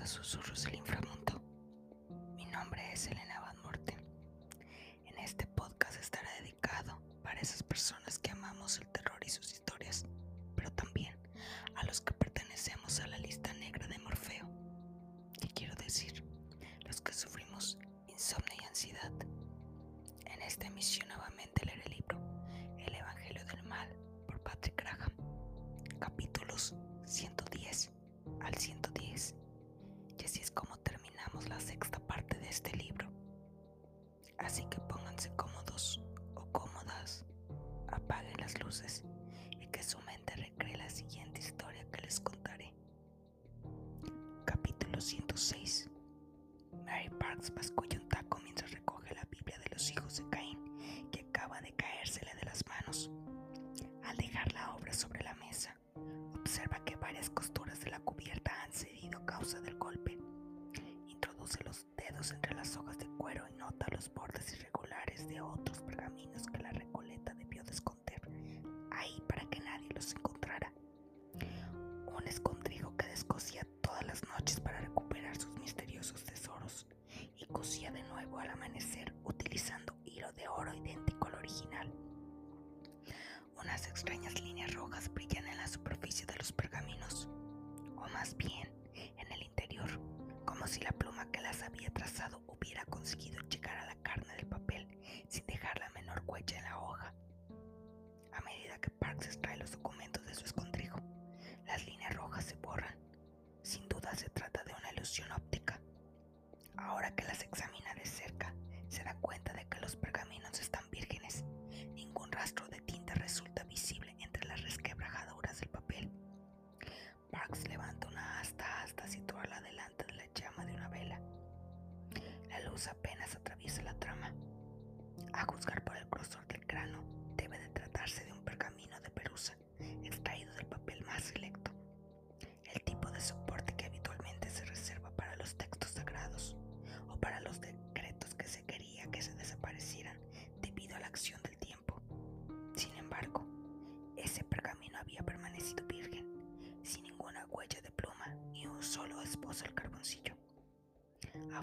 a susurros el inframundo.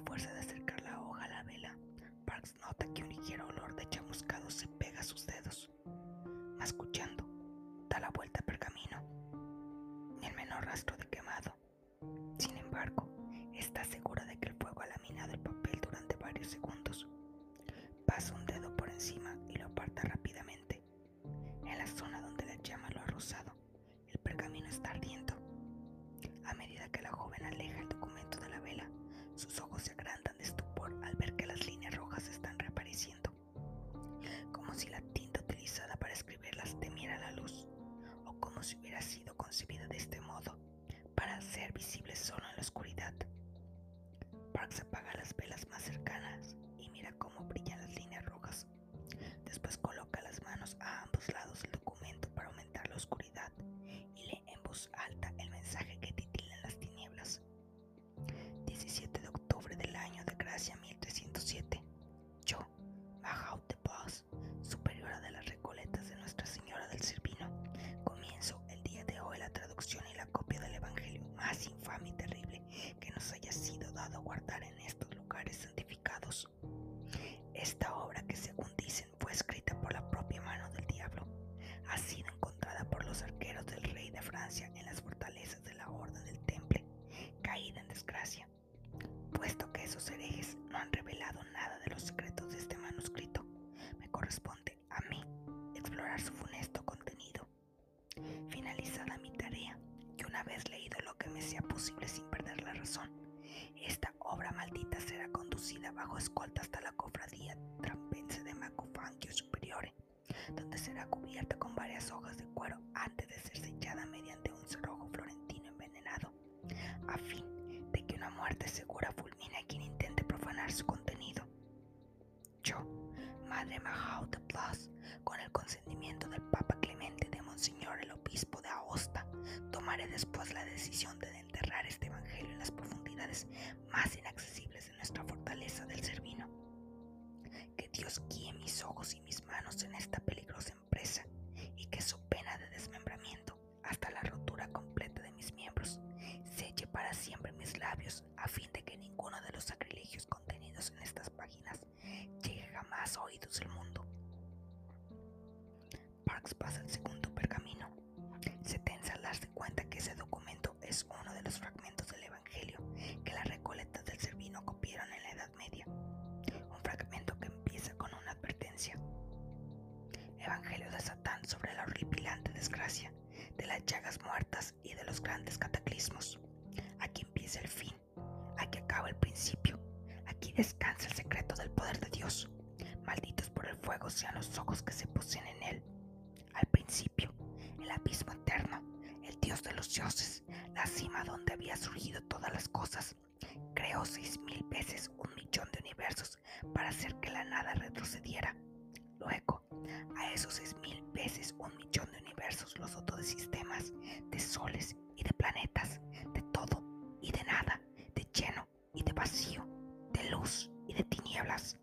fuerza de acercar la hoja a la vela, Parks nota que un ligero olor de chamuscado se pega a sus dedos. Mascuchando, da la vuelta ABC más inaccesibles de nuestra fortaleza del Servino. Que Dios guíe mis ojos y Evangelio de Satán sobre la horripilante desgracia, de las llagas muertas y de los grandes cataclismos. Aquí empieza el fin, aquí acaba el principio, aquí descansa el secreto del poder de Dios. Malditos por el fuego sean los ojos que se poseen en él. Al principio, el abismo eterno, el Dios de los dioses, la cima donde había surgido todas las cosas, creó seis mil veces un millón de universos para hacer que la nada retrocediera. Luego, a esos seis mil veces un millón de universos los dotó de sistemas, de soles y de planetas, de todo y de nada, de lleno y de vacío, de luz y de tinieblas.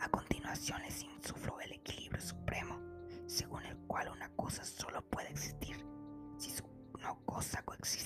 A continuación les insufló el equilibrio supremo, según el cual una cosa solo puede existir si su no cosa coexiste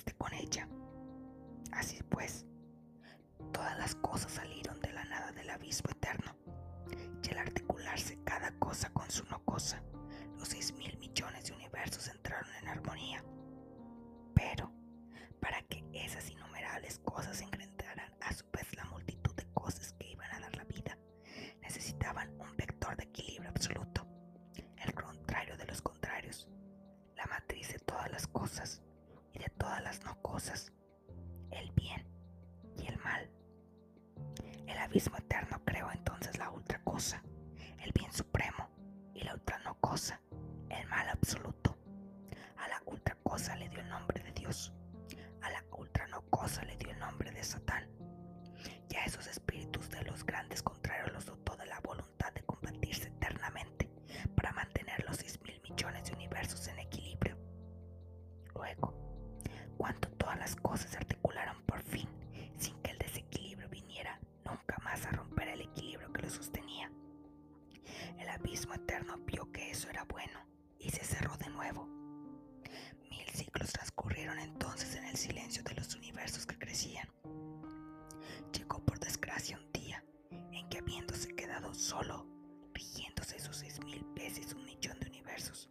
solo, rigiéndose esos seis mil veces un millón de universos,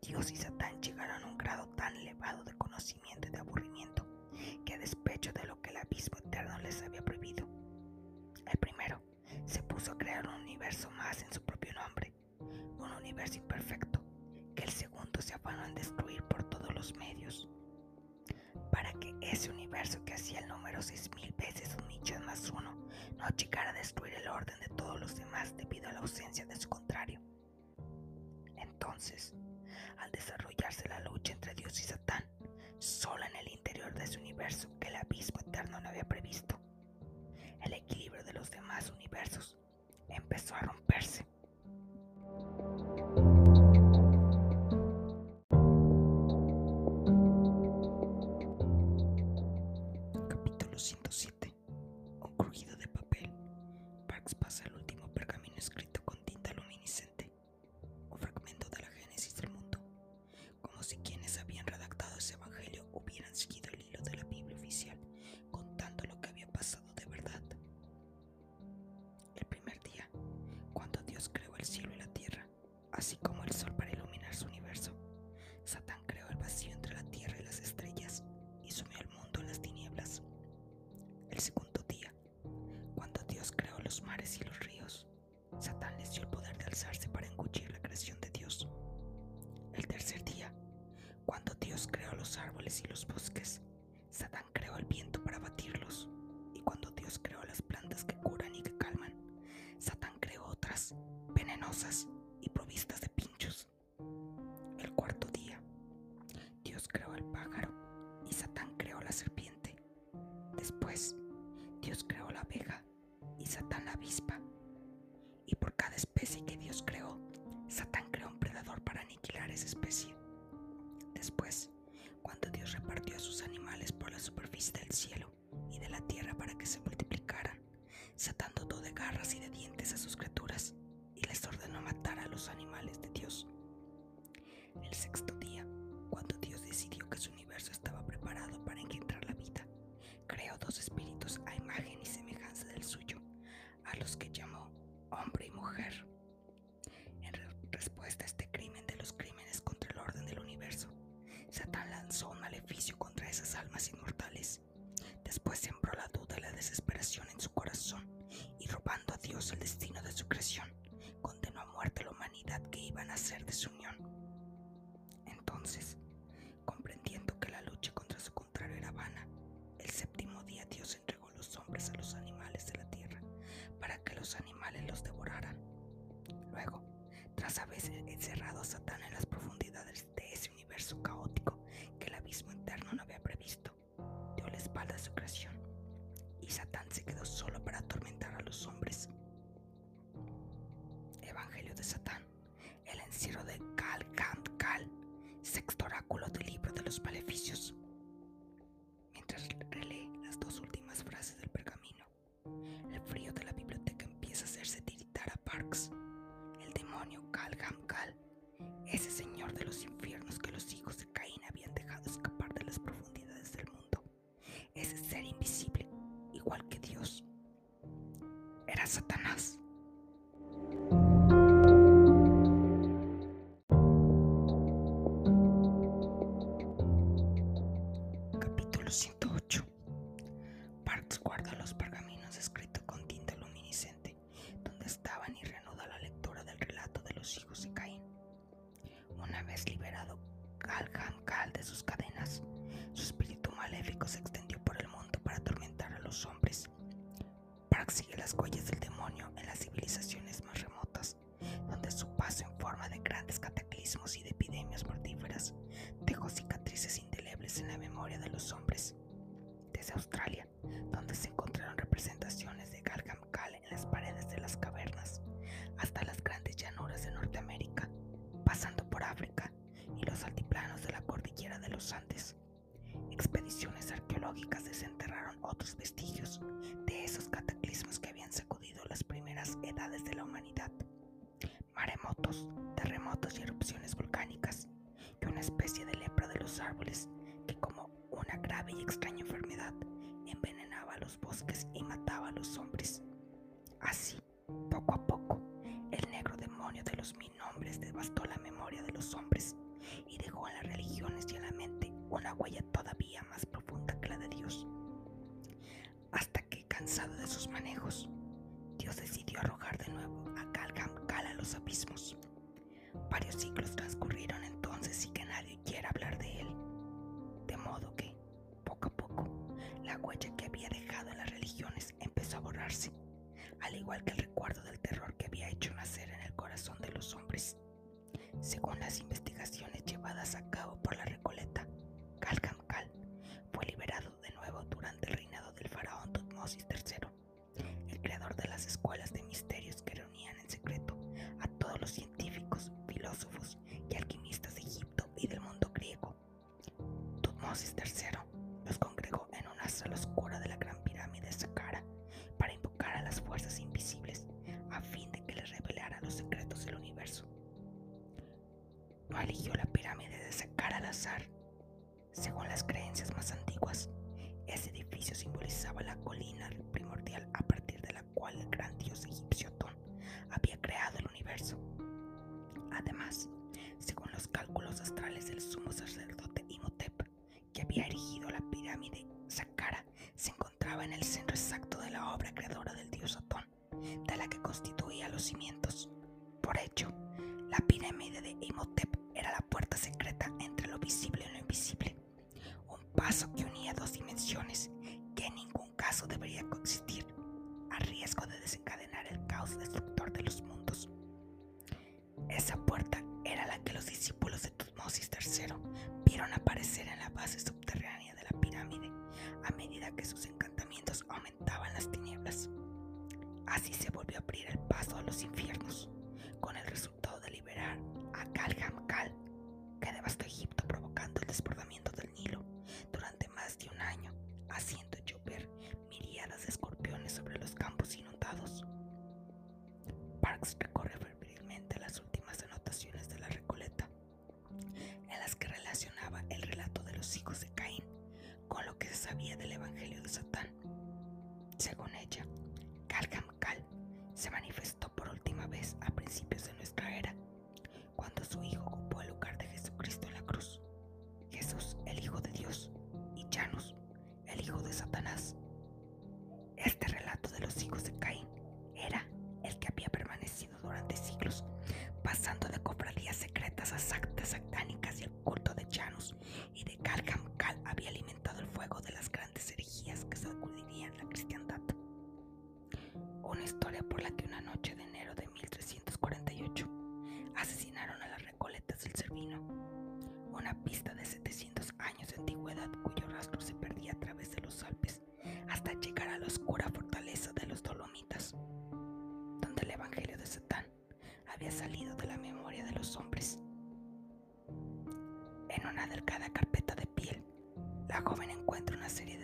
Dios y Satán llegaron a un grado tan elevado de conocimiento y de aburrimiento que a despecho de lo que el abismo eterno les había prohibido, el primero se puso a crear un universo más en su propio nombre, un universo imperfecto que el segundo se afanó en destruir por todos los medios. Para que ese universo que hacía el número seis mil veces un millón más uno no llegara a destruir de todos los demás debido a la ausencia de su contrario. Entonces, al desarrollarse la lucha entre Dios y Satán, solo en el interior de ese universo que el abismo eterno no había previsto, el equilibrio de los demás universos empezó a romperse. houses. su creación y Satán Una vez liberado. Kal de sus cadenas, su espíritu maléfico se extendió no, está Vieron aparecer en la base subterránea de la pirámide a medida que sus encantamientos aumentaban las tinieblas. Así se volvió a abrir el paso a los infiernos. Satanás. Este relato de los hijos de Caín serie de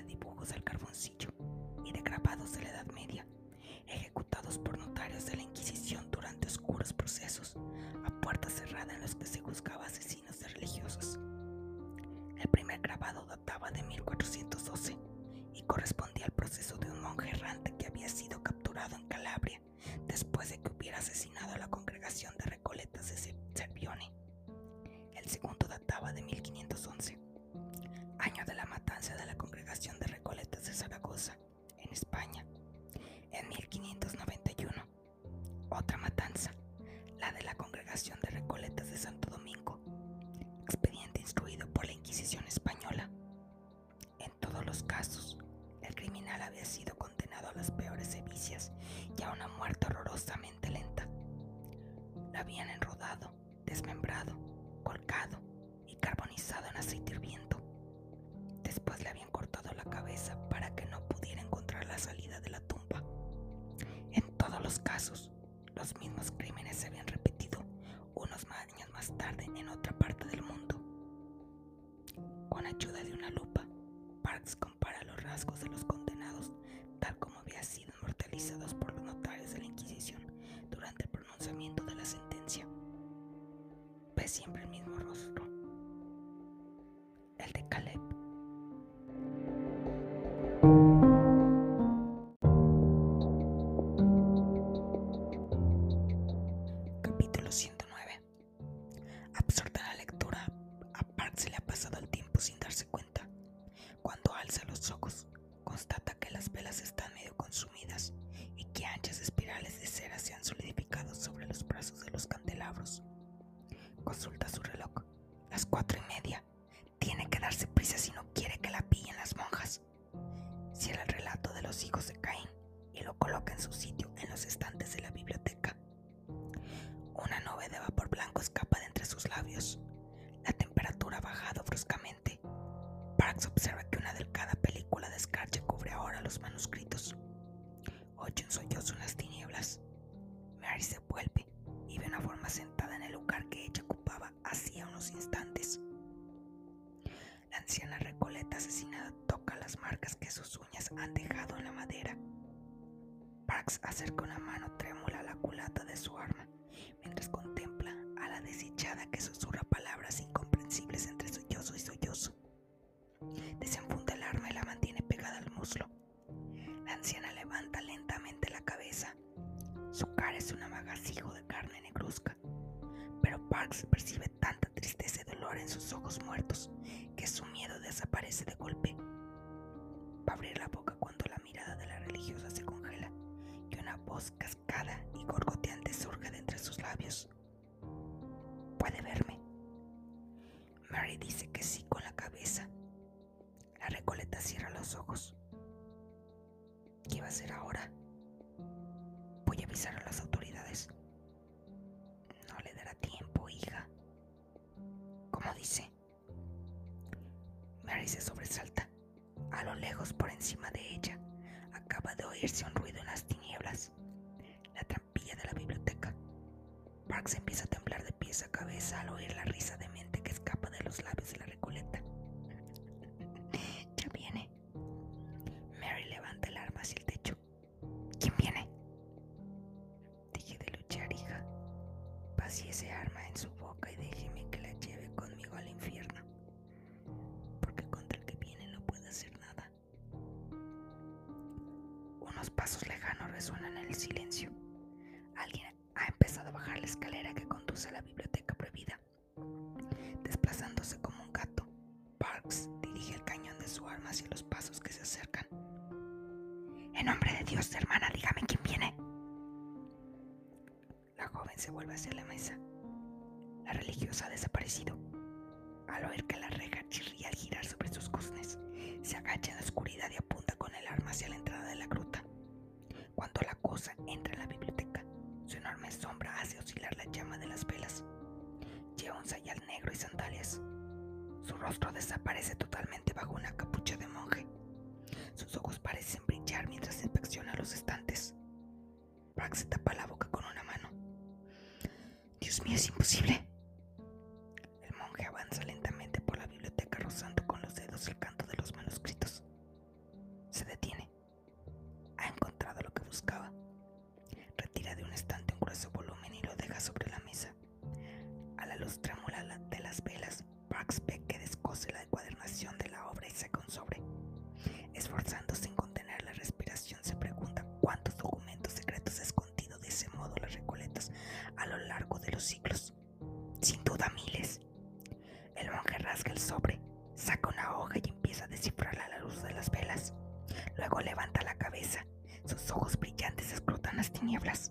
casos, los mismos crímenes se habían repetido unos años más tarde en otra parte del mundo. Con ayuda de una lupa, Parks compara los rasgos de los condenados tal como habían sido inmortalizados por los notarios de la Inquisición durante el pronunciamiento de la sentencia. Ve siempre el mismo Parks acerca una mano trémula la culata de su arma mientras contempla a la desdichada que susurra palabras incomprensibles entre sollozo y sollozo. Desenfunda el arma y la mantiene pegada al muslo. La anciana levanta lentamente la cabeza. Su cara es un amagacijo de carne negruzca, pero Parks percibe tanta tristeza y dolor en sus ojos muertos que su miedo desaparece de golpe. Va a abrir la boca cuando la mirada de la religiosa se y una voz cascada y gorgoteante surge de entre sus labios. ¿Puede verme? Mary dice que sí con la cabeza. La recoleta cierra los ojos. ¿Qué va a hacer ahora? Voy a avisar a las autoridades. No le dará tiempo, hija. ¿Cómo dice? Mary se sobresalta. A lo lejos, por encima de ella, acaba de oírse un ruido en las tinieblas. La trampilla de la biblioteca. Parks empieza a temblar de pies a cabeza al oír la risa demente que escapa de los labios de la recoleta. Resuenan en el silencio. Alguien ha empezado a bajar la escalera que conduce a la biblioteca prohibida. Desplazándose como un gato, Parks dirige el cañón de su arma hacia los pasos que se acercan. En nombre de Dios, hermana, dígame quién viene. La joven se vuelve hacia la mesa. La religiosa ha rostro desaparece totalmente bajo una capucha de monje. Sus ojos parecen brillar mientras inspecciona los estantes. Brack se tapa la boca con una mano. Dios mío, es imposible. tinieblas.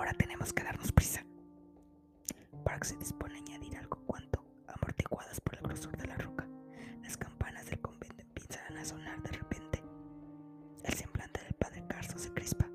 Ahora tenemos que darnos prisa. Park se dispone a añadir algo cuanto amortiguadas por el grosor de la roca. Las campanas del convento empiezan a sonar de repente. El semblante del padre Carso se crispa.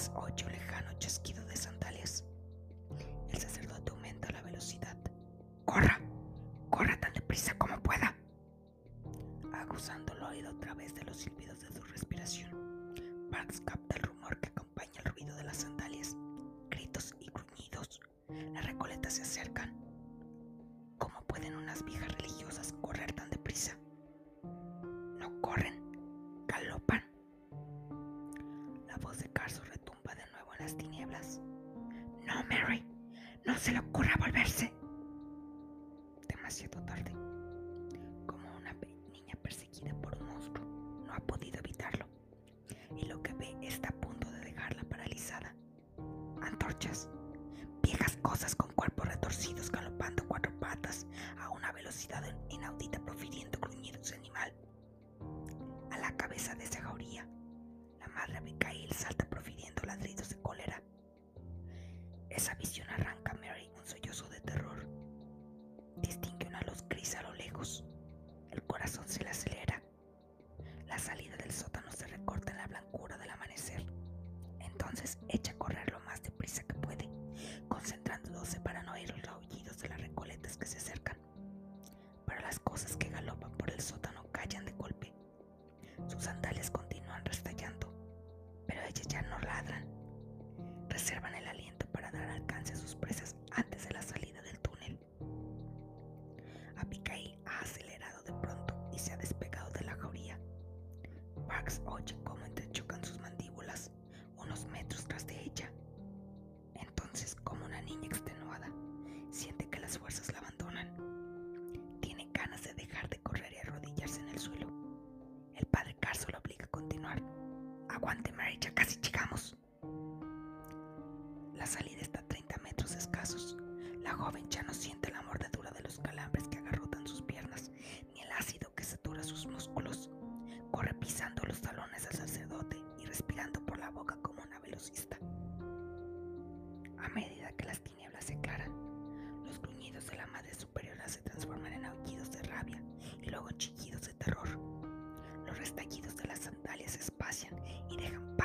las ocho lejano chasquido de sandalias. El sacerdote aumenta la velocidad. ¡Corra! ¡Corra tan deprisa como pueda! Acusando el oído a través de los silbidos de su respiración, Parks capta el rumor que acompaña el ruido de las sandalias, gritos y gruñidos. Las recoletas se acercan. Ocurra volverse.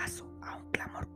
Paso a un clamor